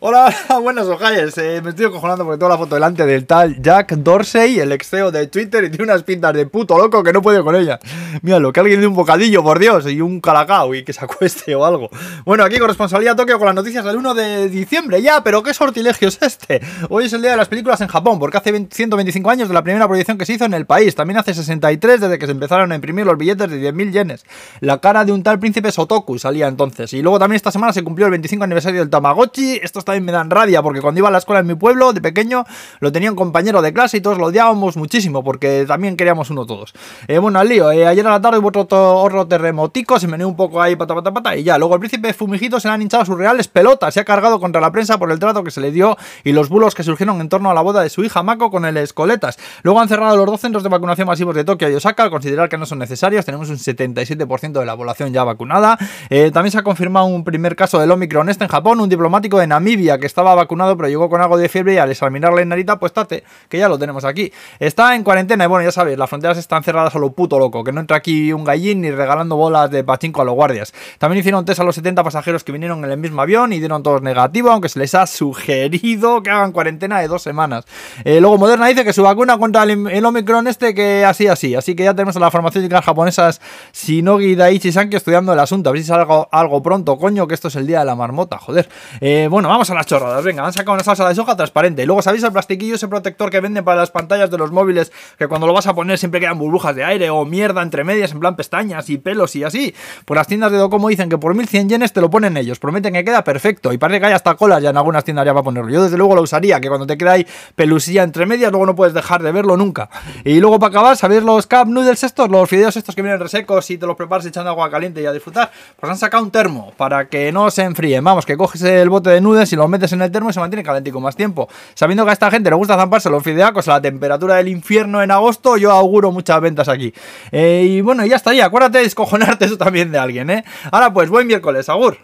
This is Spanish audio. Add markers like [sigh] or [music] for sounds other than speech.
Hola, [laughs] buenas ojalles. Eh, me estoy acojonando porque tengo la foto delante del tal Jack Dorsey, el ex CEO de Twitter, y tiene unas pintas de puto loco que no puede con ella. Míralo, que alguien dé un bocadillo, por Dios, y un calacao y que se acueste o algo. Bueno, aquí con responsabilidad Tokio con las noticias del 1 de diciembre ya, pero ¿qué sortilegio es este? Hoy es el día de las películas en Japón, porque hace 125 años de la primera proyección que se hizo en el país. También hace 63 desde que se empezaron a imprimir los billetes de 10.000 yenes. La cara de un tal príncipe Sotoku salía entonces. Y luego también esta semana se cumplió el 25 aniversario del Tamagotchi. Estos también me dan rabia, porque cuando iba a la escuela en mi pueblo, de pequeño, lo tenía un compañero de clase y todos lo odiábamos muchísimo, porque también queríamos uno todos. Eh, bueno, al lío, eh, ayer a la tarde hubo otro, otro terremotico, se me un poco ahí, pata, pata, pata, y ya. Luego el príncipe Fumigito se le han hinchado sus reales pelotas, se ha cargado contra la prensa por el trato que se le dio y los bulos que surgieron en torno a la boda de su hija Mako con el Escoletas. Luego han cerrado los dos centros de vacunación masivos de Tokio y Osaka al considerar que no son necesarios. Tenemos un 77% de la población ya vacunada. Eh, también se ha confirmado un primer caso del Omicron este en Japón, un diplomático de Namibia que estaba vacunado pero llegó con algo de fiebre y al examinarle en Narita, pues tate, que ya lo tenemos aquí. Está en cuarentena y bueno, ya sabéis, las fronteras están cerradas a lo puto loco, que no entra aquí un gallín ni regalando bolas de pachinko a los guardias. También hicieron test a los 70 pasajeros que vinieron en el mismo avión y dieron todos negativo, aunque se les ha sugerido que hagan cuarentena de dos semanas. Eh, luego Moderna dice que su vacuna contra el, Omicron este que así así, así que ya tenemos a las farmacéuticas japonesas Shinogi Daiichi-Sanki estudiando el asunto, a ver si sale algo, algo, pronto, coño, que esto es el día de la marmota, joder. Eh, bueno, vamos a las chorradas, venga, han sacado una salsa de soja transparente. Luego, ¿sabéis el plastiquillo, ese protector que venden para las pantallas de los móviles, que cuando lo vas a poner siempre quedan burbujas de aire o mierda entre medias, en plan pestañas y pelos y así? Pues las tiendas de Docomo dicen que por 1100 yenes te lo ponen ellos, prometen que queda perfecto y parece que hay hasta colas ya en algunas tiendas ya para ponerlo. Yo desde luego lo usaría, que cuando te queda ahí pelusilla entre medias, luego no puedes dejar de verlo nunca. Y luego para acabar, ¿sabéis los cup noodles estos? Los fideos estos que vienen resecos y te los preparas echando agua caliente y a disfrutar. Pues han sacado un termo para que no se enfríen. Vamos, que coges el bote de noodles y lo metes en el termo y se mantiene calentico más tiempo. Sabiendo que a esta gente le gusta zamparse los fideacos a la temperatura del infierno en agosto, yo auguro muchas ventas aquí. Eh, y bueno, ya estaría. Acuérdate de descojonarte eso también de alguien, ¿eh? Ahora pues, buen miércoles, agur.